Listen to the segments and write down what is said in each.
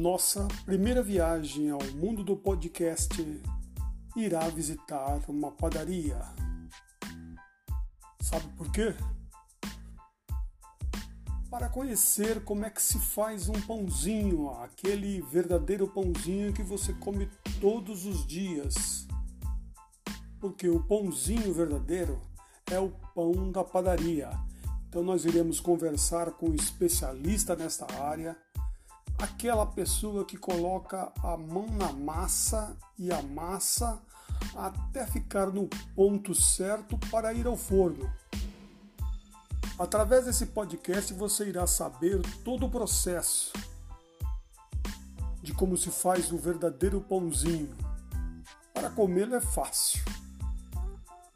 Nossa primeira viagem ao mundo do podcast irá visitar uma padaria. Sabe por quê? Para conhecer como é que se faz um pãozinho, aquele verdadeiro pãozinho que você come todos os dias. Porque o pãozinho verdadeiro é o pão da padaria. Então nós iremos conversar com um especialista nesta área aquela pessoa que coloca a mão na massa e a massa até ficar no ponto certo para ir ao forno. Através desse podcast você irá saber todo o processo de como se faz o verdadeiro pãozinho. Para comê-lo é fácil,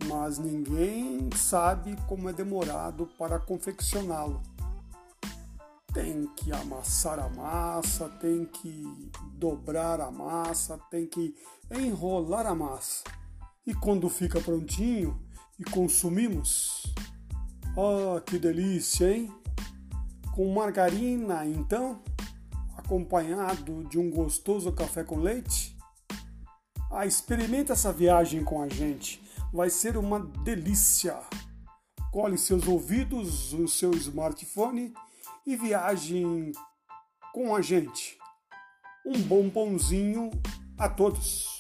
mas ninguém sabe como é demorado para confeccioná-lo tem que amassar a massa, tem que dobrar a massa, tem que enrolar a massa. E quando fica prontinho e consumimos, ah, que delícia, hein? Com margarina, então, acompanhado de um gostoso café com leite. Ah, experimenta essa viagem com a gente, vai ser uma delícia. Cole seus ouvidos, o seu smartphone e viajem com a gente. Um bom pãozinho a todos!